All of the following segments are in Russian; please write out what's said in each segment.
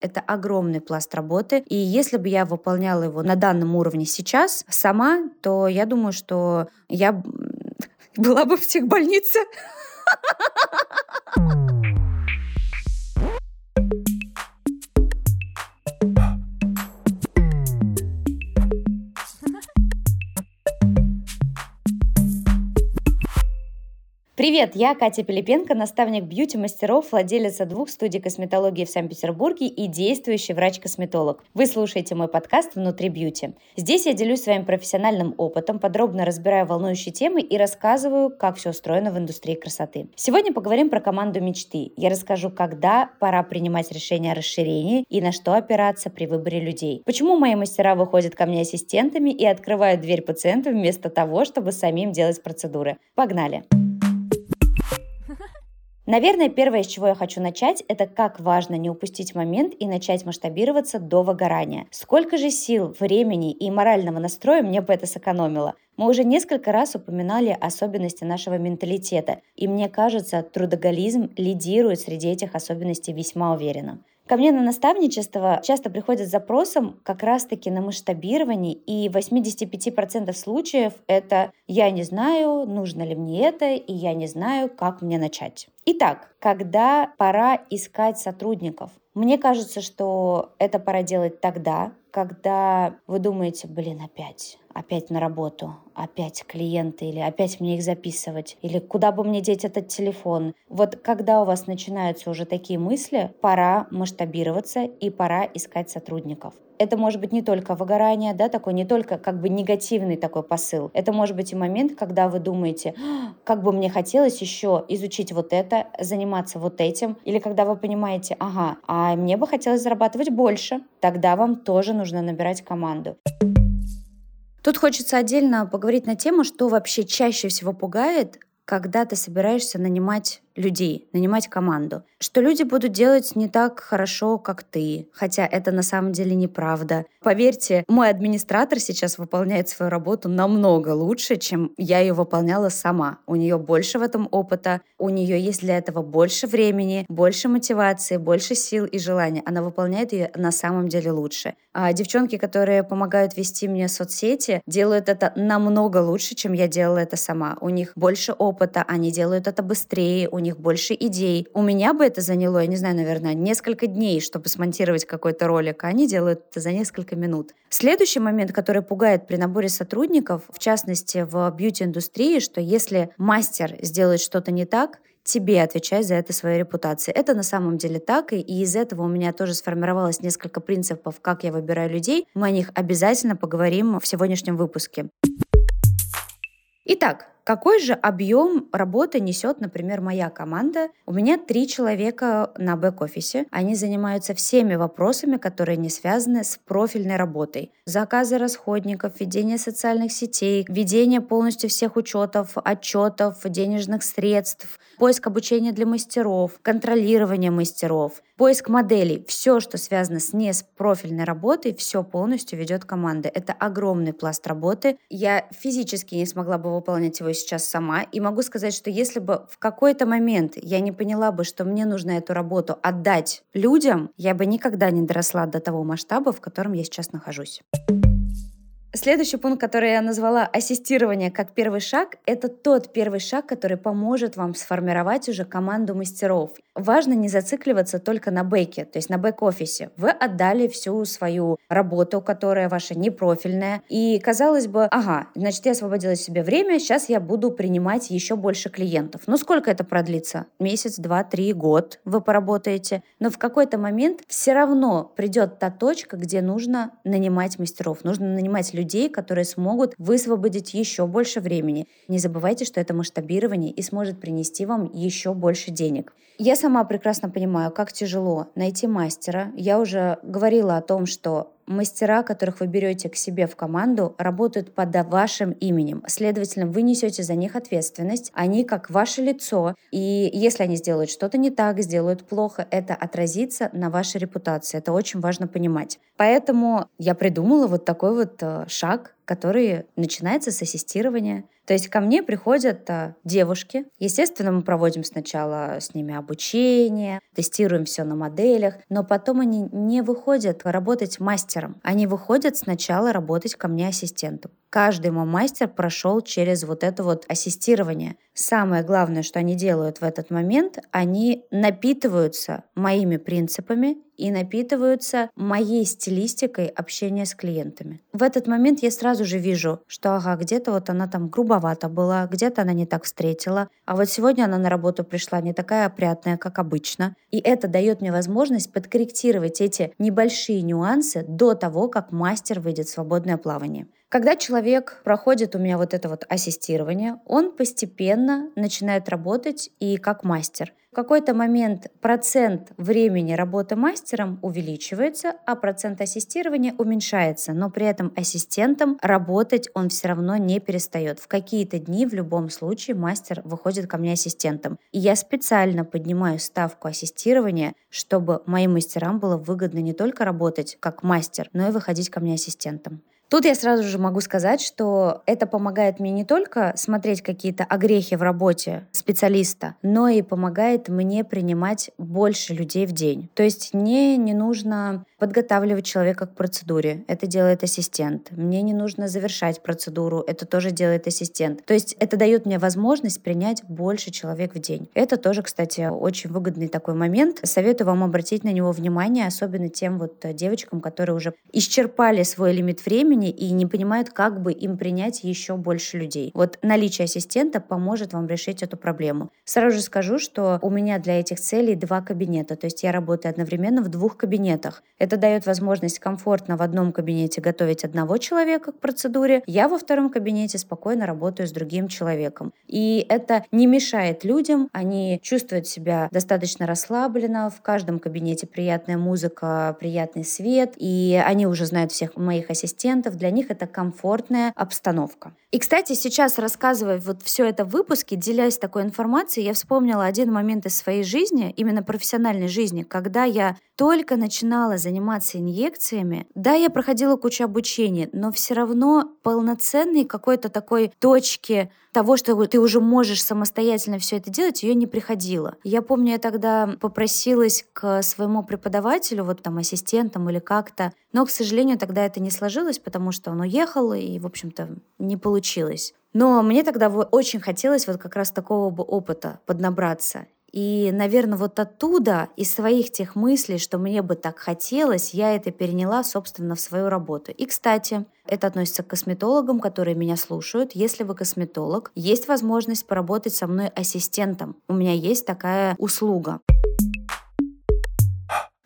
Это огромный пласт работы. И если бы я выполняла его на данном уровне сейчас сама, то я думаю, что я была бы в психбольнице. Привет, я Катя Пилипенко, наставник бьюти-мастеров, владелица двух студий косметологии в Санкт-Петербурге и действующий врач-косметолог. Вы слушаете мой подкаст «Внутри бьюти». Здесь я делюсь своим профессиональным опытом, подробно разбираю волнующие темы и рассказываю, как все устроено в индустрии красоты. Сегодня поговорим про команду мечты. Я расскажу, когда пора принимать решение о расширении и на что опираться при выборе людей. Почему мои мастера выходят ко мне ассистентами и открывают дверь пациенту вместо того, чтобы самим делать процедуры. Погнали! Наверное, первое, с чего я хочу начать, это как важно не упустить момент и начать масштабироваться до выгорания. Сколько же сил, времени и морального настроя мне бы это сэкономило? Мы уже несколько раз упоминали особенности нашего менталитета, и мне кажется, трудоголизм лидирует среди этих особенностей весьма уверенно. Ко мне на наставничество часто приходят с запросом как раз-таки на масштабирование, и 85% случаев это «я не знаю, нужно ли мне это, и я не знаю, как мне начать». Итак, когда пора искать сотрудников? Мне кажется, что это пора делать тогда, когда вы думаете, блин, опять, опять на работу, опять клиенты или опять мне их записывать, или куда бы мне деть этот телефон. Вот когда у вас начинаются уже такие мысли, пора масштабироваться и пора искать сотрудников. Это может быть не только выгорание, да, такой не только как бы негативный такой посыл. Это может быть и момент, когда вы думаете, «А, как бы мне хотелось еще изучить вот это, заниматься вот этим, или когда вы понимаете, ага, а мне бы хотелось зарабатывать больше, тогда вам тоже нужно набирать команду. Тут хочется отдельно поговорить на тему, что вообще чаще всего пугает, когда ты собираешься нанимать людей, нанимать команду. Что люди будут делать не так хорошо, как ты, хотя это на самом деле неправда. Поверьте, мой администратор сейчас выполняет свою работу намного лучше, чем я ее выполняла сама. У нее больше в этом опыта, у нее есть для этого больше времени, больше мотивации, больше сил и желания. Она выполняет ее на самом деле лучше. А девчонки, которые помогают вести мне соцсети, делают это намного лучше, чем я делала это сама. У них больше опыта, они делают это быстрее, у них больше идей. У меня бы это заняло, я не знаю, наверное, несколько дней, чтобы смонтировать какой-то ролик, а они делают это за несколько минут. Следующий момент, который пугает при наборе сотрудников, в частности в бьюти-индустрии, что если мастер сделает что-то не так, тебе отвечать за это своей репутацией. Это на самом деле так, и из этого у меня тоже сформировалось несколько принципов, как я выбираю людей. Мы о них обязательно поговорим в сегодняшнем выпуске. Итак, какой же объем работы несет, например, моя команда? У меня три человека на бэк-офисе. Они занимаются всеми вопросами, которые не связаны с профильной работой. Заказы расходников, ведение социальных сетей, ведение полностью всех учетов, отчетов, денежных средств, поиск обучения для мастеров, контролирование мастеров, поиск моделей. Все, что связано с непрофильной работой, все полностью ведет команда. Это огромный пласт работы. Я физически не смогла бы выполнять его сейчас сама. И могу сказать, что если бы в какой-то момент я не поняла бы, что мне нужно эту работу отдать людям, я бы никогда не доросла до того масштаба, в котором я сейчас нахожусь. Следующий пункт, который я назвала ассистирование как первый шаг, это тот первый шаг, который поможет вам сформировать уже команду мастеров. Важно не зацикливаться только на бэке, то есть на бэк-офисе. Вы отдали всю свою работу, которая ваша непрофильная, и казалось бы, ага, значит, я освободила себе время, сейчас я буду принимать еще больше клиентов. Но сколько это продлится? Месяц, два, три, год вы поработаете. Но в какой-то момент все равно придет та точка, где нужно нанимать мастеров, нужно нанимать людей, людей, которые смогут высвободить еще больше времени. Не забывайте, что это масштабирование и сможет принести вам еще больше денег. Я сама прекрасно понимаю, как тяжело найти мастера. Я уже говорила о том, что мастера, которых вы берете к себе в команду, работают под вашим именем. Следовательно, вы несете за них ответственность. Они как ваше лицо. И если они сделают что-то не так, сделают плохо, это отразится на вашей репутации. Это очень важно понимать. Поэтому я придумала вот такой вот э, шаг, который начинается с ассистирования. То есть ко мне приходят а, девушки. Естественно, мы проводим сначала с ними обучение, тестируем все на моделях, но потом они не выходят работать мастером. Они выходят сначала работать ко мне ассистентом. Каждый мой мастер прошел через вот это вот ассистирование. Самое главное, что они делают в этот момент, они напитываются моими принципами и напитываются моей стилистикой общения с клиентами. В этот момент я сразу же вижу, что ага, где-то вот она там грубовата была, где-то она не так встретила, а вот сегодня она на работу пришла не такая опрятная, как обычно. И это дает мне возможность подкорректировать эти небольшие нюансы до того, как мастер выйдет в свободное плавание. Когда человек проходит у меня вот это вот ассистирование, он постепенно начинает работать и как мастер. В какой-то момент процент времени работы мастером увеличивается, а процент ассистирования уменьшается, но при этом ассистентом работать он все равно не перестает. В какие-то дни в любом случае мастер выходит ко мне ассистентом. И я специально поднимаю ставку ассистирования, чтобы моим мастерам было выгодно не только работать как мастер, но и выходить ко мне ассистентом. Тут я сразу же могу сказать, что это помогает мне не только смотреть какие-то огрехи в работе специалиста, но и помогает мне принимать больше людей в день. То есть мне не нужно подготавливать человека к процедуре. Это делает ассистент. Мне не нужно завершать процедуру. Это тоже делает ассистент. То есть это дает мне возможность принять больше человек в день. Это тоже, кстати, очень выгодный такой момент. Советую вам обратить на него внимание, особенно тем вот девочкам, которые уже исчерпали свой лимит времени и не понимают, как бы им принять еще больше людей. Вот наличие ассистента поможет вам решить эту проблему. Сразу же скажу, что у меня для этих целей два кабинета. То есть я работаю одновременно в двух кабинетах. Это дает возможность комфортно в одном кабинете готовить одного человека к процедуре. Я во втором кабинете спокойно работаю с другим человеком. И это не мешает людям, они чувствуют себя достаточно расслабленно, в каждом кабинете приятная музыка, приятный свет, и они уже знают всех моих ассистентов, для них это комфортная обстановка. И, кстати, сейчас рассказывая вот все это в выпуске, делясь такой информацией, я вспомнила один момент из своей жизни, именно профессиональной жизни, когда я только начинала заниматься инъекциями. Да, я проходила кучу обучения, но все равно полноценной какой-то такой точки того, что ты уже можешь самостоятельно все это делать, ее не приходило. Я помню, я тогда попросилась к своему преподавателю, вот там ассистентам или как-то, но, к сожалению, тогда это не сложилось, потому что он уехал, и, в общем-то, не получилось. Но мне тогда очень хотелось вот как раз такого бы опыта поднабраться. И, наверное, вот оттуда, из своих тех мыслей, что мне бы так хотелось, я это переняла, собственно, в свою работу. И, кстати, это относится к косметологам, которые меня слушают. Если вы косметолог, есть возможность поработать со мной ассистентом. У меня есть такая услуга.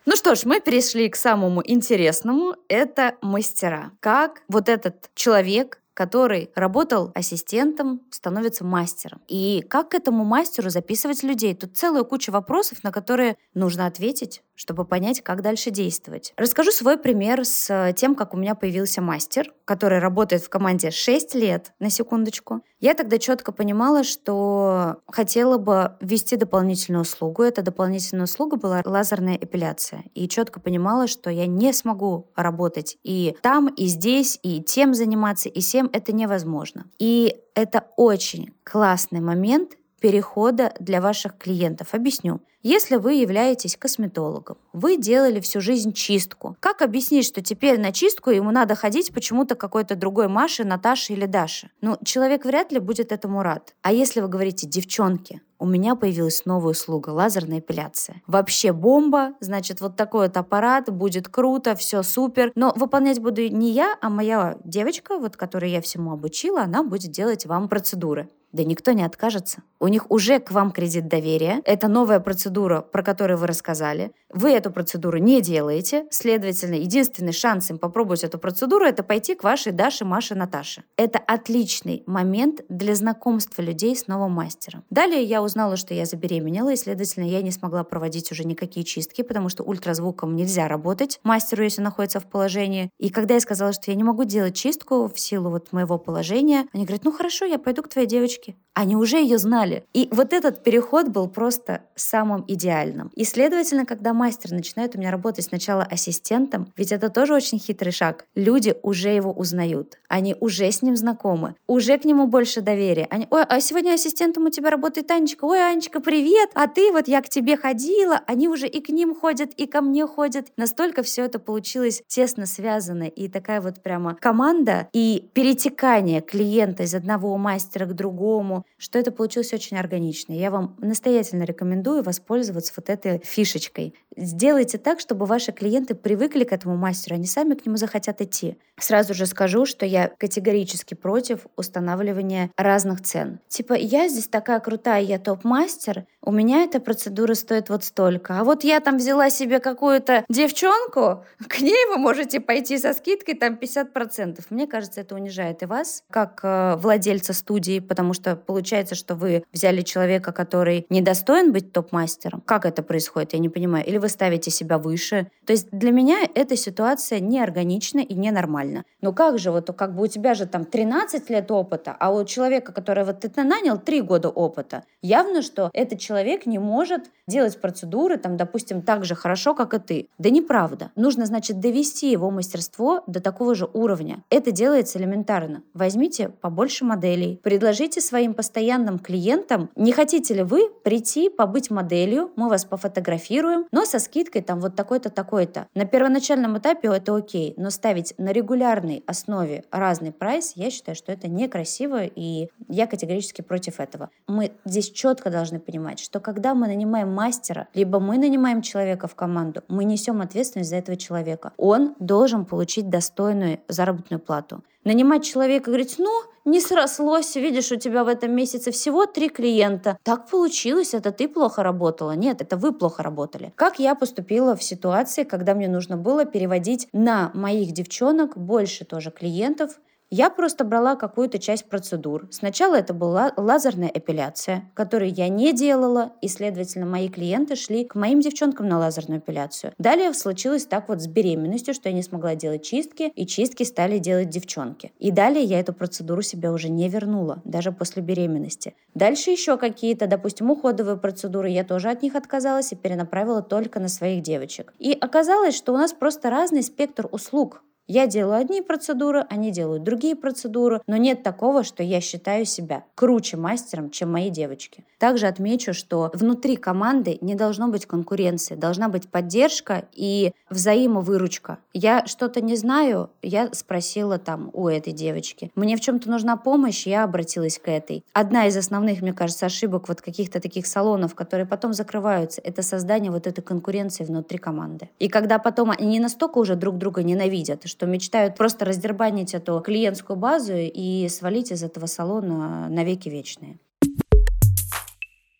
Ну что ж, мы перешли к самому интересному. Это мастера. Как вот этот человек который работал ассистентом, становится мастером. И как к этому мастеру записывать людей? Тут целая куча вопросов, на которые нужно ответить, чтобы понять, как дальше действовать. Расскажу свой пример с тем, как у меня появился мастер, который работает в команде 6 лет, на секундочку. Я тогда четко понимала, что хотела бы ввести дополнительную услугу. Эта дополнительная услуга была лазерная эпиляция. И четко понимала, что я не смогу работать и там, и здесь, и тем заниматься, и всем это невозможно. И это очень классный момент перехода для ваших клиентов. Объясню. Если вы являетесь косметологом, вы делали всю жизнь чистку. Как объяснить, что теперь на чистку ему надо ходить почему-то какой-то другой Маше, Наташе или Даше? Ну, человек вряд ли будет этому рад. А если вы говорите, девчонки, у меня появилась новая услуга – лазерная эпиляция. Вообще бомба, значит, вот такой вот аппарат, будет круто, все супер. Но выполнять буду не я, а моя девочка, вот которой я всему обучила, она будет делать вам процедуры. Да никто не откажется. У них уже к вам кредит доверия. Это новая процедура, про которую вы рассказали. Вы эту процедуру не делаете. Следовательно, единственный шанс им попробовать эту процедуру – это пойти к вашей Даше, Маше, Наташе. Это отличный момент для знакомства людей с новым мастером. Далее я узнала, что я забеременела, и, следовательно, я не смогла проводить уже никакие чистки, потому что ультразвуком нельзя работать мастеру, если находится в положении. И когда я сказала, что я не могу делать чистку в силу вот моего положения, они говорят, ну хорошо, я пойду к твоей девочке девочки. Они уже ее знали. И вот этот переход был просто самым идеальным. И, следовательно, когда мастер начинает у меня работать сначала ассистентом, ведь это тоже очень хитрый шаг, люди уже его узнают. Они уже с ним знакомы. Уже к нему больше доверия. Они, ой, а сегодня ассистентом у тебя работает Анечка. Ой, Анечка, привет! А ты вот я к тебе ходила. Они уже и к ним ходят, и ко мне ходят. Настолько все это получилось тесно связано. И такая вот прямо команда и перетекание клиента из одного мастера к другому, что это получилось очень органично. Я вам настоятельно рекомендую воспользоваться вот этой фишечкой. Сделайте так, чтобы ваши клиенты привыкли к этому мастеру, они сами к нему захотят идти. Сразу же скажу, что я категорически против устанавливания разных цен. Типа, я здесь такая крутая, я топ-мастер, у меня эта процедура стоит вот столько. А вот я там взяла себе какую-то девчонку, к ней вы можете пойти со скидкой там 50%. Мне кажется, это унижает и вас, как э, владельца студии, потому что получается, что вы взяли человека, который недостоин быть топ-мастером. Как это происходит, я не понимаю. Или вы ставите себя выше. То есть для меня эта ситуация неорганична и ненормальна. Но как же, вот как бы у тебя же там 13 лет опыта, а у человека, который вот ты нанял 3 года опыта, явно, что этот человек не может делать процедуры, там, допустим, так же хорошо, как и ты. Да неправда. Нужно, значит, довести его мастерство до такого же уровня. Это делается элементарно. Возьмите побольше моделей, предложите своим постоянным клиентам, не хотите ли вы прийти, побыть моделью, мы вас пофотографируем, но со скидкой там вот такой-то, такой-то. На первоначальном этапе это окей, но ставить на регулярной основе разный прайс, я считаю, что это некрасиво, и я категорически против этого. Мы здесь четко должны понимать, что когда мы нанимаем мастера, либо мы нанимаем человека в команду, мы несем ответственность за этого человека. Он должен получить достойную заработную плату. Нанимать человека и говорить, ну, не срослось, видишь, у тебя в этом месяце всего три клиента. Так получилось, это ты плохо работала. Нет, это вы плохо работали. Как я поступила в ситуации, когда мне нужно было переводить на моих девчонок больше тоже клиентов, я просто брала какую-то часть процедур. Сначала это была лазерная эпиляция, которую я не делала, и, следовательно, мои клиенты шли к моим девчонкам на лазерную эпиляцию. Далее случилось так вот с беременностью, что я не смогла делать чистки, и чистки стали делать девчонки. И далее я эту процедуру себе уже не вернула, даже после беременности. Дальше еще какие-то, допустим, уходовые процедуры, я тоже от них отказалась и перенаправила только на своих девочек. И оказалось, что у нас просто разный спектр услуг я делаю одни процедуры, они делают другие процедуры, но нет такого, что я считаю себя круче мастером, чем мои девочки. Также отмечу, что внутри команды не должно быть конкуренции, должна быть поддержка и взаимовыручка. Я что-то не знаю, я спросила там у этой девочки. Мне в чем-то нужна помощь, я обратилась к этой. Одна из основных, мне кажется, ошибок вот каких-то таких салонов, которые потом закрываются, это создание вот этой конкуренции внутри команды. И когда потом они настолько уже друг друга ненавидят, что мечтают просто раздербанить эту клиентскую базу и свалить из этого салона навеки вечные.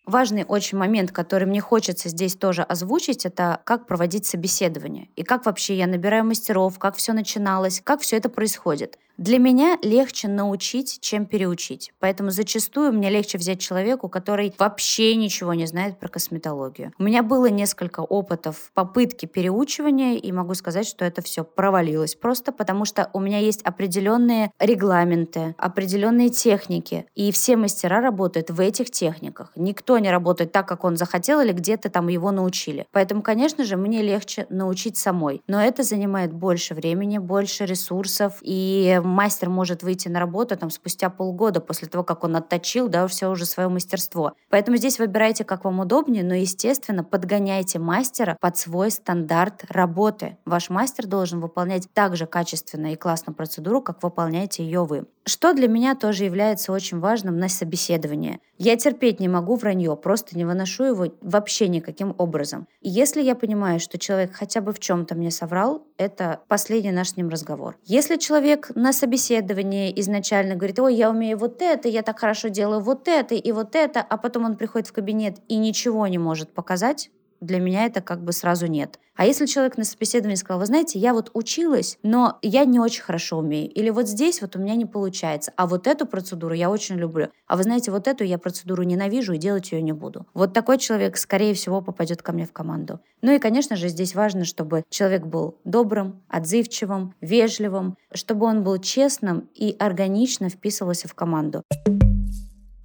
Важный очень момент, который мне хочется здесь тоже озвучить, это как проводить собеседование и как вообще я набираю мастеров, как все начиналось, как все это происходит. Для меня легче научить, чем переучить. Поэтому зачастую мне легче взять человеку, который вообще ничего не знает про косметологию. У меня было несколько опытов попытки переучивания, и могу сказать, что это все провалилось просто потому, что у меня есть определенные регламенты, определенные техники, и все мастера работают в этих техниках. Никто не работает так, как он захотел, или где-то там его научили. Поэтому, конечно же, мне легче научить самой. Но это занимает больше времени, больше ресурсов, и мастер может выйти на работу там спустя полгода после того, как он отточил, да, все уже свое мастерство. Поэтому здесь выбирайте, как вам удобнее, но, естественно, подгоняйте мастера под свой стандарт работы. Ваш мастер должен выполнять так же качественно и классно процедуру, как выполняете ее вы. Что для меня тоже является очень важным на собеседовании. Я терпеть не могу вранье, просто не выношу его вообще никаким образом. И если я понимаю, что человек хотя бы в чем-то мне соврал, это последний наш с ним разговор. Если человек на собеседовании изначально говорит, ой, я умею вот это, я так хорошо делаю вот это и вот это, а потом он приходит в кабинет и ничего не может показать, для меня это как бы сразу нет. А если человек на собеседовании сказал, вы знаете, я вот училась, но я не очень хорошо умею, или вот здесь вот у меня не получается, а вот эту процедуру я очень люблю, а вы знаете, вот эту я процедуру ненавижу и делать ее не буду. Вот такой человек, скорее всего, попадет ко мне в команду. Ну и, конечно же, здесь важно, чтобы человек был добрым, отзывчивым, вежливым, чтобы он был честным и органично вписывался в команду.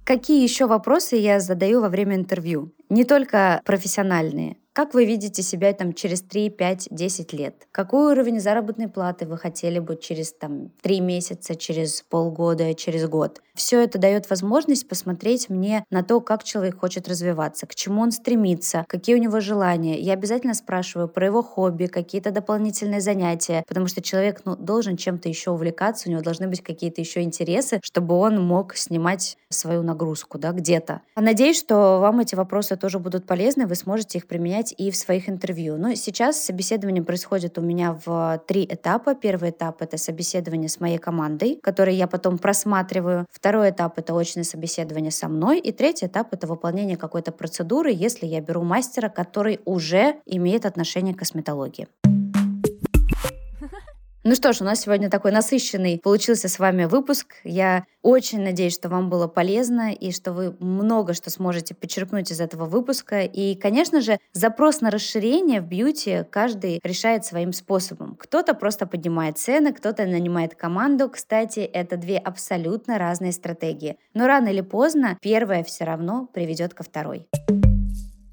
Какие еще вопросы я задаю во время интервью? Не только профессиональные. Как вы видите себя там через 3, 5, 10 лет? Какой уровень заработной платы вы хотели бы через там 3 месяца, через полгода, через год? Все это дает возможность посмотреть мне на то, как человек хочет развиваться, к чему он стремится, какие у него желания. Я обязательно спрашиваю про его хобби, какие-то дополнительные занятия, потому что человек ну, должен чем-то еще увлекаться, у него должны быть какие-то еще интересы, чтобы он мог снимать свою нагрузку да, где-то. Надеюсь, что вам эти вопросы тоже будут полезны, вы сможете их применять применять и в своих интервью. Но сейчас собеседование происходит у меня в три этапа. Первый этап — это собеседование с моей командой, который я потом просматриваю. Второй этап — это очное собеседование со мной. И третий этап — это выполнение какой-то процедуры, если я беру мастера, который уже имеет отношение к косметологии. Ну что ж, у нас сегодня такой насыщенный получился с вами выпуск. Я очень надеюсь, что вам было полезно и что вы много что сможете почерпнуть из этого выпуска. И, конечно же, запрос на расширение в бьюти каждый решает своим способом. Кто-то просто поднимает цены, кто-то нанимает команду. Кстати, это две абсолютно разные стратегии. Но рано или поздно первая все равно приведет ко второй.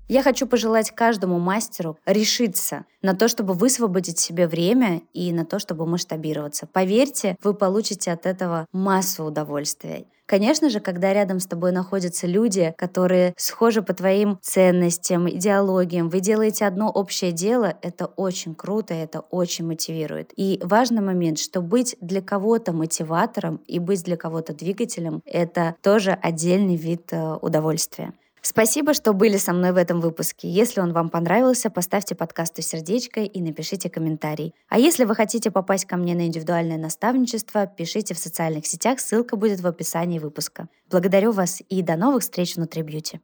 Я хочу пожелать каждому мастеру решиться на то, чтобы высвободить себе время и на то, чтобы масштабироваться. Поверьте, вы получите от этого массу удовольствия. Конечно же, когда рядом с тобой находятся люди, которые схожи по твоим ценностям, идеологиям, вы делаете одно общее дело, это очень круто, это очень мотивирует. И важный момент, что быть для кого-то мотиватором и быть для кого-то двигателем — это тоже отдельный вид э, удовольствия. Спасибо, что были со мной в этом выпуске. Если он вам понравился, поставьте подкасту сердечко и напишите комментарий. А если вы хотите попасть ко мне на индивидуальное наставничество, пишите в социальных сетях, ссылка будет в описании выпуска. Благодарю вас и до новых встреч внутри бьюти.